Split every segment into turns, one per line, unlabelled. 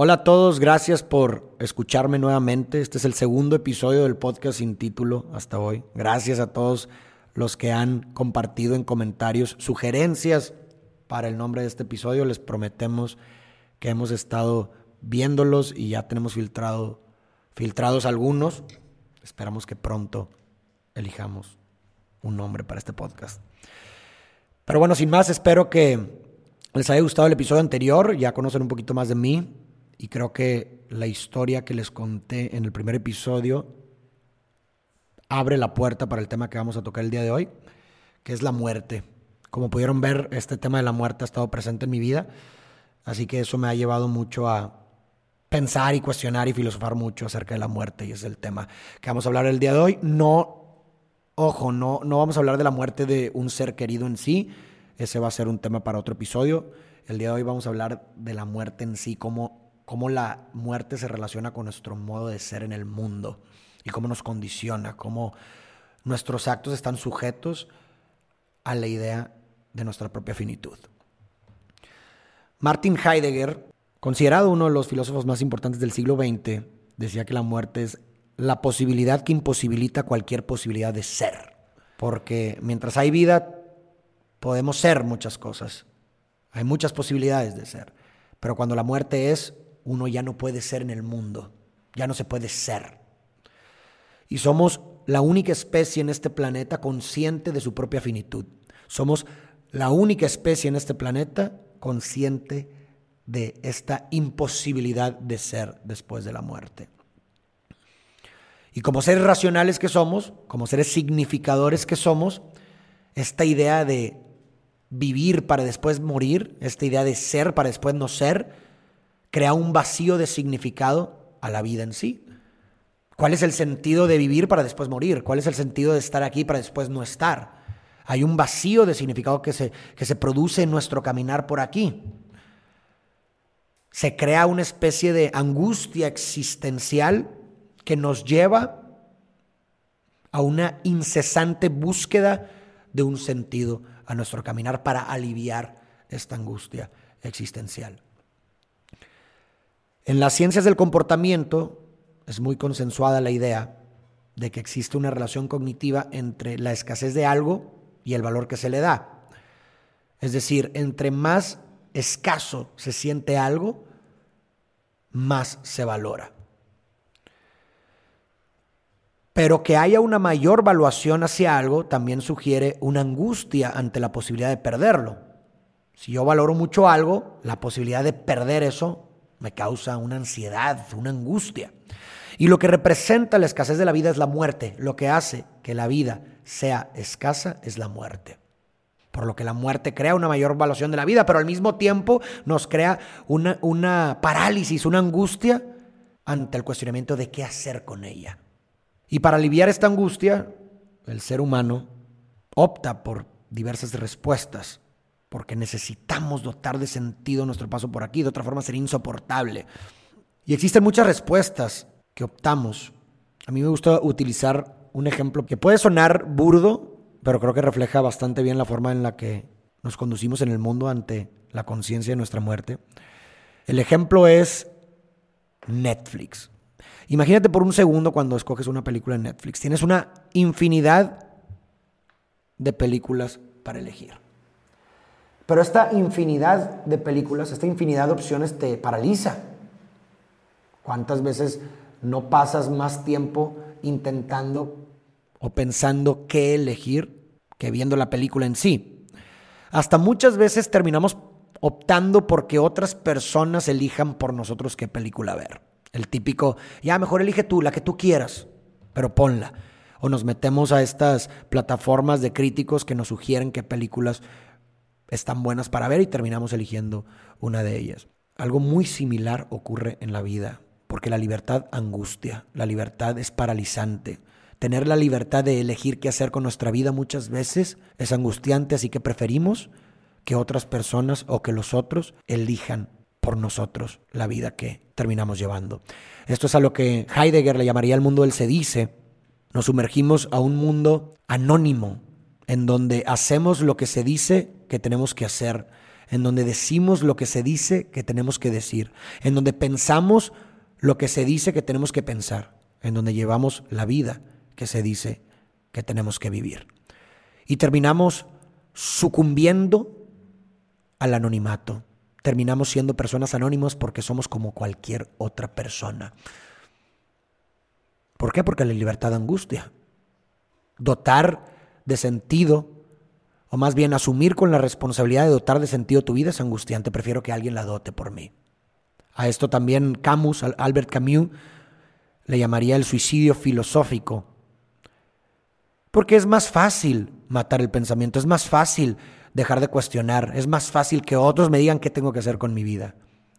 Hola a todos, gracias por escucharme nuevamente. Este es el segundo episodio del podcast sin título hasta hoy. Gracias a todos los que han compartido en comentarios sugerencias para el nombre de este episodio. Les prometemos que hemos estado viéndolos y ya tenemos filtrado, filtrados algunos. Esperamos que pronto elijamos un nombre para este podcast. Pero bueno, sin más, espero que les haya gustado el episodio anterior. Ya conocen un poquito más de mí. Y creo que la historia que les conté en el primer episodio abre la puerta para el tema que vamos a tocar el día de hoy, que es la muerte. Como pudieron ver, este tema de la muerte ha estado presente en mi vida, así que eso me ha llevado mucho a pensar y cuestionar y filosofar mucho acerca de la muerte y es el tema que vamos a hablar el día de hoy. No, ojo, no, no vamos a hablar de la muerte de un ser querido en sí, ese va a ser un tema para otro episodio. El día de hoy vamos a hablar de la muerte en sí, como cómo la muerte se relaciona con nuestro modo de ser en el mundo y cómo nos condiciona, cómo nuestros actos están sujetos a la idea de nuestra propia finitud. Martin Heidegger, considerado uno de los filósofos más importantes del siglo XX, decía que la muerte es la posibilidad que imposibilita cualquier posibilidad de ser. Porque mientras hay vida, podemos ser muchas cosas. Hay muchas posibilidades de ser. Pero cuando la muerte es, uno ya no puede ser en el mundo, ya no se puede ser. Y somos la única especie en este planeta consciente de su propia finitud. Somos la única especie en este planeta consciente de esta imposibilidad de ser después de la muerte. Y como seres racionales que somos, como seres significadores que somos, esta idea de vivir para después morir, esta idea de ser para después no ser, crea un vacío de significado a la vida en sí. ¿Cuál es el sentido de vivir para después morir? ¿Cuál es el sentido de estar aquí para después no estar? Hay un vacío de significado que se, que se produce en nuestro caminar por aquí. Se crea una especie de angustia existencial que nos lleva a una incesante búsqueda de un sentido a nuestro caminar para aliviar esta angustia existencial. En las ciencias del comportamiento es muy consensuada la idea de que existe una relación cognitiva entre la escasez de algo y el valor que se le da. Es decir, entre más escaso se siente algo, más se valora. Pero que haya una mayor valuación hacia algo también sugiere una angustia ante la posibilidad de perderlo. Si yo valoro mucho algo, la posibilidad de perder eso me causa una ansiedad, una angustia. Y lo que representa la escasez de la vida es la muerte. Lo que hace que la vida sea escasa es la muerte. Por lo que la muerte crea una mayor valuación de la vida, pero al mismo tiempo nos crea una, una parálisis, una angustia ante el cuestionamiento de qué hacer con ella. Y para aliviar esta angustia, el ser humano opta por diversas respuestas porque necesitamos dotar de sentido nuestro paso por aquí, de otra forma sería insoportable. Y existen muchas respuestas que optamos. A mí me gusta utilizar un ejemplo que puede sonar burdo, pero creo que refleja bastante bien la forma en la que nos conducimos en el mundo ante la conciencia de nuestra muerte. El ejemplo es Netflix. Imagínate por un segundo cuando escoges una película en Netflix. Tienes una infinidad de películas para elegir. Pero esta infinidad de películas, esta infinidad de opciones te paraliza. ¿Cuántas veces no pasas más tiempo intentando o pensando qué elegir que viendo la película en sí? Hasta muchas veces terminamos optando porque otras personas elijan por nosotros qué película ver. El típico, ya mejor elige tú, la que tú quieras, pero ponla. O nos metemos a estas plataformas de críticos que nos sugieren qué películas están buenas para ver y terminamos eligiendo una de ellas. Algo muy similar ocurre en la vida, porque la libertad angustia, la libertad es paralizante. Tener la libertad de elegir qué hacer con nuestra vida muchas veces es angustiante, así que preferimos que otras personas o que los otros elijan por nosotros la vida que terminamos llevando. Esto es a lo que Heidegger le llamaría el mundo del se dice. Nos sumergimos a un mundo anónimo, en donde hacemos lo que se dice que tenemos que hacer, en donde decimos lo que se dice que tenemos que decir, en donde pensamos lo que se dice que tenemos que pensar, en donde llevamos la vida que se dice que tenemos que vivir. Y terminamos sucumbiendo al anonimato. Terminamos siendo personas anónimas porque somos como cualquier otra persona. ¿Por qué? Porque la libertad angustia. Dotar de sentido, o más bien asumir con la responsabilidad de dotar de sentido tu vida es angustiante. Prefiero que alguien la dote por mí. A esto también Camus, Albert Camus, le llamaría el suicidio filosófico. Porque es más fácil matar el pensamiento, es más fácil dejar de cuestionar, es más fácil que otros me digan qué tengo que hacer con mi vida.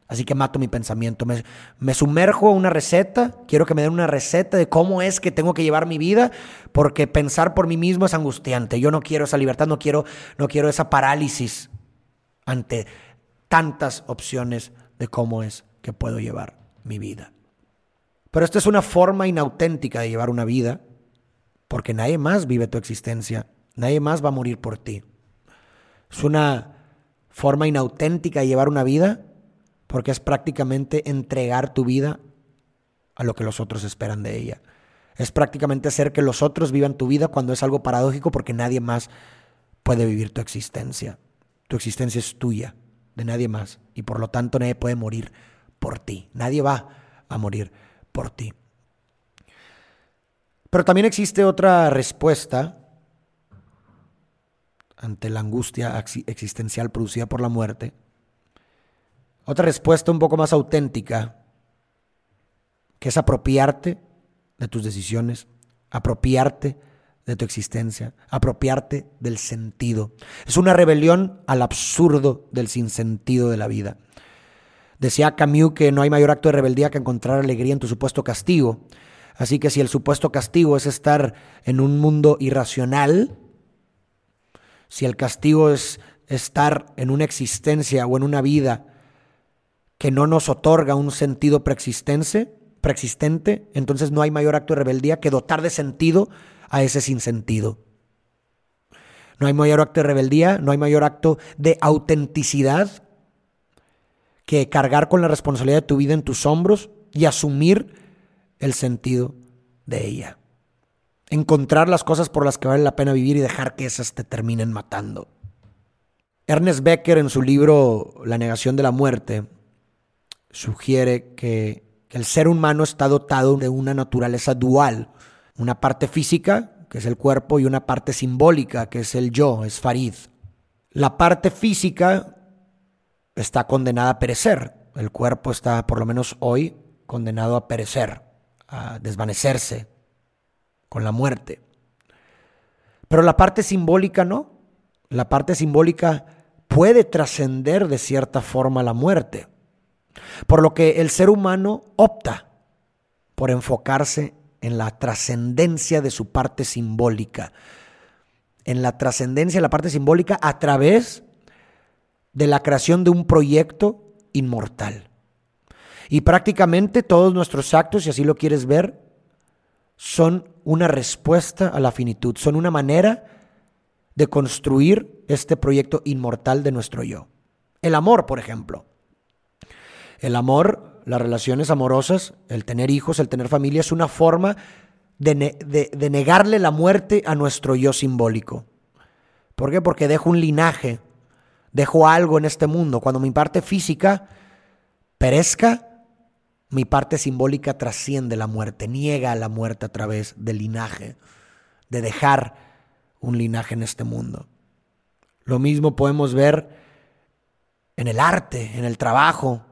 Así que mato mi pensamiento, me, me, sumerjo a una receta, quiero que me den una receta de cómo es que tengo que llevar mi vida, porque pensar por mí mismo es angustiante. Yo no quiero esa libertad, no quiero, no quiero esa parálisis ante tantas opciones de cómo es que puedo llevar mi vida. Pero esta es una forma inauténtica de llevar una vida, porque nadie más vive tu existencia, nadie más va a morir por ti. Es una forma inauténtica de llevar una vida, porque es prácticamente entregar tu vida a lo que los otros esperan de ella. Es prácticamente hacer que los otros vivan tu vida cuando es algo paradójico porque nadie más puede vivir tu existencia. Tu existencia es tuya, de nadie más, y por lo tanto nadie puede morir por ti. Nadie va a morir por ti. Pero también existe otra respuesta ante la angustia existencial producida por la muerte. Otra respuesta un poco más auténtica, que es apropiarte de tus decisiones, apropiarte de tu existencia, apropiarte del sentido. Es una rebelión al absurdo del sinsentido de la vida. Decía Camus que no hay mayor acto de rebeldía que encontrar alegría en tu supuesto castigo. Así que si el supuesto castigo es estar en un mundo irracional, si el castigo es estar en una existencia o en una vida que no nos otorga un sentido preexistente, preexistente, entonces no hay mayor acto de rebeldía que dotar de sentido a ese sinsentido. No hay mayor acto de rebeldía, no hay mayor acto de autenticidad que cargar con la responsabilidad de tu vida en tus hombros y asumir el sentido de ella. Encontrar las cosas por las que vale la pena vivir y dejar que esas te terminen matando. Ernest Becker en su libro La negación de la muerte sugiere que, el ser humano está dotado de una naturaleza dual, una parte física, que es el cuerpo, y una parte simbólica, que es el yo, es Farid. La parte física está condenada a perecer. El cuerpo está, por lo menos hoy, condenado a perecer, a desvanecerse con la muerte. Pero la parte simbólica no. La parte simbólica puede trascender de cierta forma la muerte. Por lo que el ser humano opta por enfocarse en la trascendencia de su parte simbólica, en la trascendencia de la parte simbólica a través de la creación de un proyecto inmortal. Y prácticamente todos nuestros actos, si así lo quieres ver, son una respuesta a la finitud, son una manera de construir este proyecto inmortal de nuestro yo. El amor, por ejemplo. El amor, las relaciones amorosas, el tener hijos, el tener familia, es una forma de, de negarle la muerte a nuestro yo simbólico. ¿Por qué? Porque dejo un linaje dejo algo en este mundo. Cuando mi parte física perezca, mi parte simbólica trasciende la muerte, niega la muerte a través del linaje, de dejar un linaje en este mundo. Lo mismo podemos ver en el arte, en el trabajo,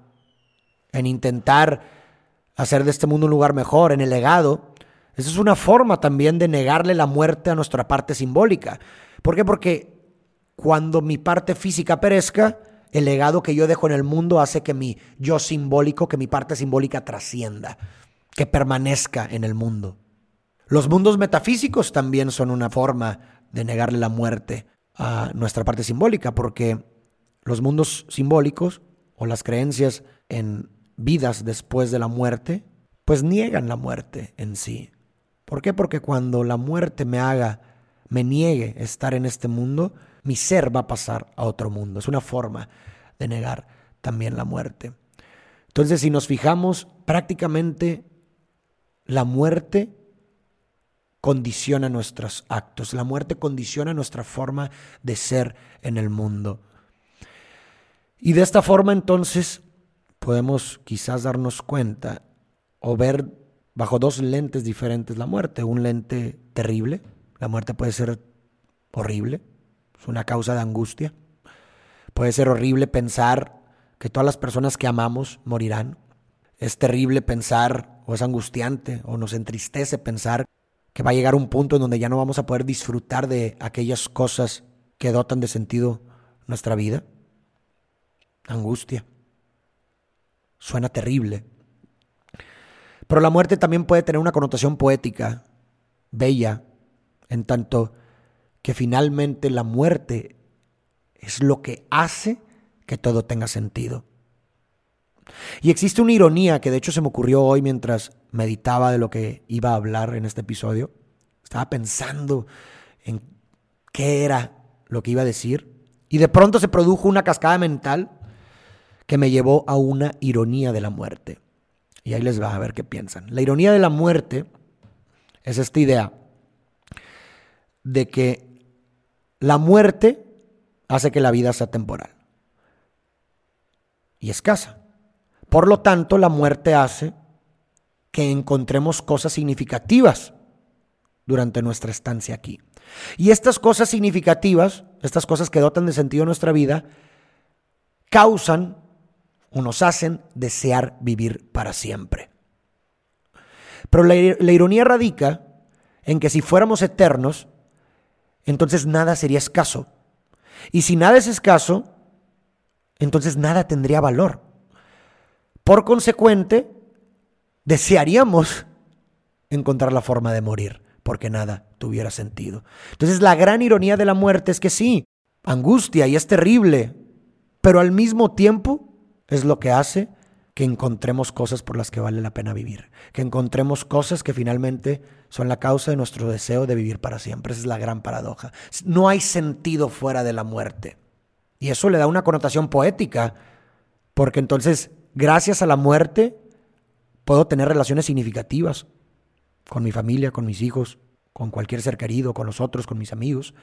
en intentar hacer de este mundo un lugar mejor, en el legado. Esa es una forma también de negarle la muerte a nuestra parte simbólica. ¿Por qué? Porque cuando mi parte física perezca, el legado que yo dejo en el mundo hace que mi yo simbólico, que mi parte simbólica trascienda, que permanezca en el mundo. Los mundos metafísicos también son una forma de negarle la muerte a nuestra parte simbólica, porque los mundos simbólicos o las creencias en vidas después de la muerte, pues niegan la muerte en sí. ¿Por qué? Porque cuando la muerte me haga, me niegue estar en este mundo, mi ser va a pasar a otro mundo. Es una forma de negar también la muerte. Entonces, si nos fijamos, prácticamente la muerte condiciona nuestros actos, la muerte condiciona nuestra forma de ser en el mundo. Y de esta forma entonces podemos quizás darnos cuenta o ver bajo dos lentes diferentes la muerte. Un lente terrible, la muerte puede ser horrible, es una causa de angustia. Puede ser horrible pensar que todas las personas que amamos morirán. Es terrible pensar, o es angustiante, o nos entristece pensar que va a llegar un punto en donde ya no vamos a poder disfrutar de aquellas cosas que dotan de sentido nuestra vida. Angustia. Suena terrible. Pero la muerte también puede tener una connotación poética, bella, en tanto que finalmente la muerte es lo que hace que todo tenga sentido. Y existe una ironía que de hecho se me ocurrió hoy mientras meditaba de lo que iba a hablar en este episodio. Estaba pensando en qué era lo que iba a decir y de pronto se produjo una cascada mental que me llevó a una ironía de la muerte. Y ahí les va a ver qué piensan. La ironía de la muerte es esta idea de que la muerte hace que la vida sea temporal y escasa. Por lo tanto, la muerte hace que encontremos cosas significativas durante nuestra estancia aquí. Y estas cosas significativas, estas cosas que dotan de sentido nuestra vida, causan nos hacen desear vivir para siempre. Pero la, la, ironía radica en que si fuéramos eternos, entonces nada sería escaso. Y si nada es escaso, entonces nada tendría valor. Por consecuente, desearíamos encontrar la forma de morir, porque nada tuviera sentido. Entonces la gran ironía de la muerte es que sí, angustia y es terrible, pero al mismo tiempo es lo que hace que encontremos cosas por las que vale la pena vivir, que encontremos cosas que finalmente son la causa de nuestro deseo de vivir para siempre. Esa es la gran paradoja. No hay sentido fuera de la muerte. Y eso le da una connotación poética, porque entonces gracias a la muerte, puedo tener relaciones significativas con mi familia, con mis hijos, con cualquier ser querido, con los otros, con mis amigos.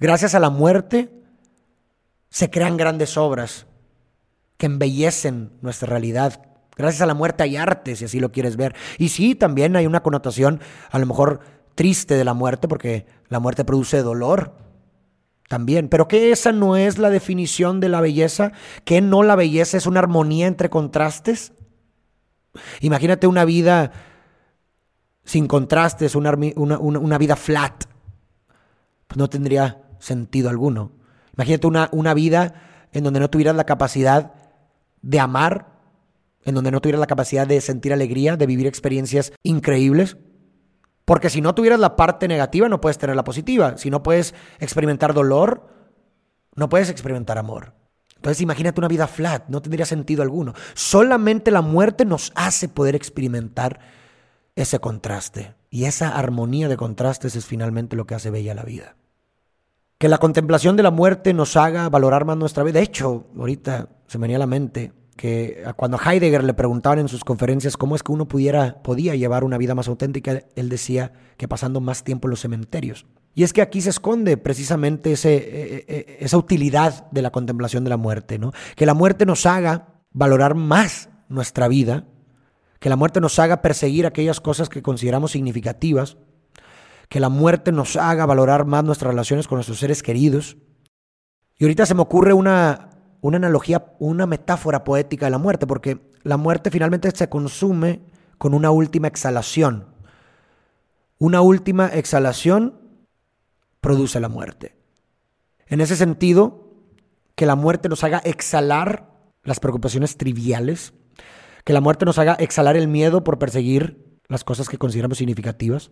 Gracias a la muerte se crean grandes obras que embellecen nuestra realidad. Gracias a la muerte hay arte, si así lo quieres ver. Y sí, también hay una connotación a lo mejor triste de la muerte, porque la muerte produce dolor, también. Pero que esa no es la definición de la belleza, que no la belleza es una armonía entre contrastes. Imagínate una vida sin contrastes, una, una, vida flat. Pues no tendría sentido alguno. Imagínate una, una vida en donde no tuvieras la capacidad de amar, en donde no tuvieras la capacidad de sentir alegría, de vivir experiencias increíbles. Porque si no tuvieras la parte negativa, no puedes tener la positiva. Si no puedes experimentar dolor, no puedes experimentar amor. Entonces imagínate una vida flat, no tendría sentido alguno. Solamente la muerte nos hace poder experimentar ese contraste. Y esa armonía de contrastes es finalmente lo que hace bella la vida. Que la contemplación de la muerte nos haga valorar más nuestra vida. De hecho, ahorita se me venía a la mente que cuando Heidegger le preguntaban en sus conferencias cómo es que uno pudiera, podía llevar una vida más auténtica, él decía que pasando más tiempo en los cementerios. Y es que aquí se esconde precisamente e, e, e, esa utilidad de la contemplación de la muerte, ¿no? Que la muerte nos haga valorar más nuestra vida, que la muerte nos haga perseguir aquellas cosas que consideramos significativas, que la muerte nos haga valorar más nuestras relaciones con nuestros seres queridos. Y ahorita se me ocurre una, una analogía, una metáfora poética de la muerte, porque la muerte finalmente se consume con una última exhalación. Una última exhalación produce la muerte. En ese sentido, que la muerte nos haga exhalar las preocupaciones triviales, que la muerte nos haga exhalar el miedo por perseguir las cosas que consideramos significativas,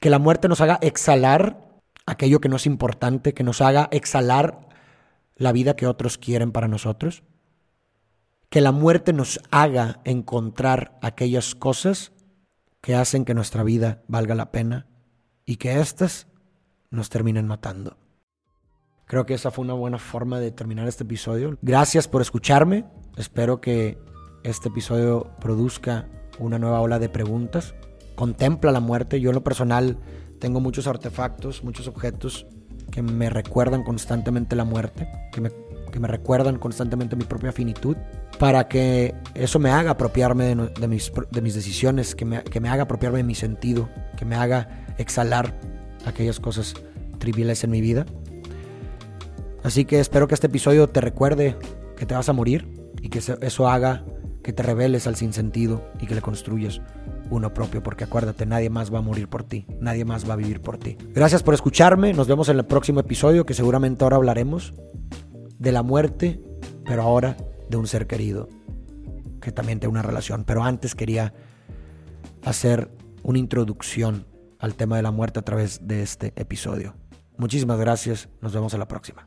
que la muerte nos haga exhalar aquello que no es importante, que nos haga exhalar la vida que otros quieren para nosotros? Que la muerte nos haga encontrar aquellas cosas que hacen que nuestra vida valga la pena y que éstas nos terminen matando. Creo que esa fue una buena forma de terminar este episodio. Gracias por escucharme. Espero que este episodio produzca una nueva ola de preguntas. Contempla la muerte. Yo en lo personal tengo muchos artefactos, muchos objetos que me recuerdan constantemente la muerte, que me, que me recuerdan constantemente mi propia finitud, para que eso me haga apropiarme de, mis, de mis, decisiones, que me, que me, haga apropiarme de mi sentido, que me haga exhalar aquellas cosas triviales en mi vida. Así que espero que este episodio te recuerde que te vas a morir y que eso haga que te reveles al sinsentido y que le construyas uno propio, porque acuérdate, nadie más va a morir por ti, nadie más va a vivir por ti. Gracias por escucharme, nos vemos en el próximo episodio, que seguramente ahora hablaremos de la muerte, pero ahora de un ser querido, que también tiene una relación. Pero antes quería hacer una introducción al tema de la muerte a través de este episodio. Muchísimas gracias, nos vemos en la próxima.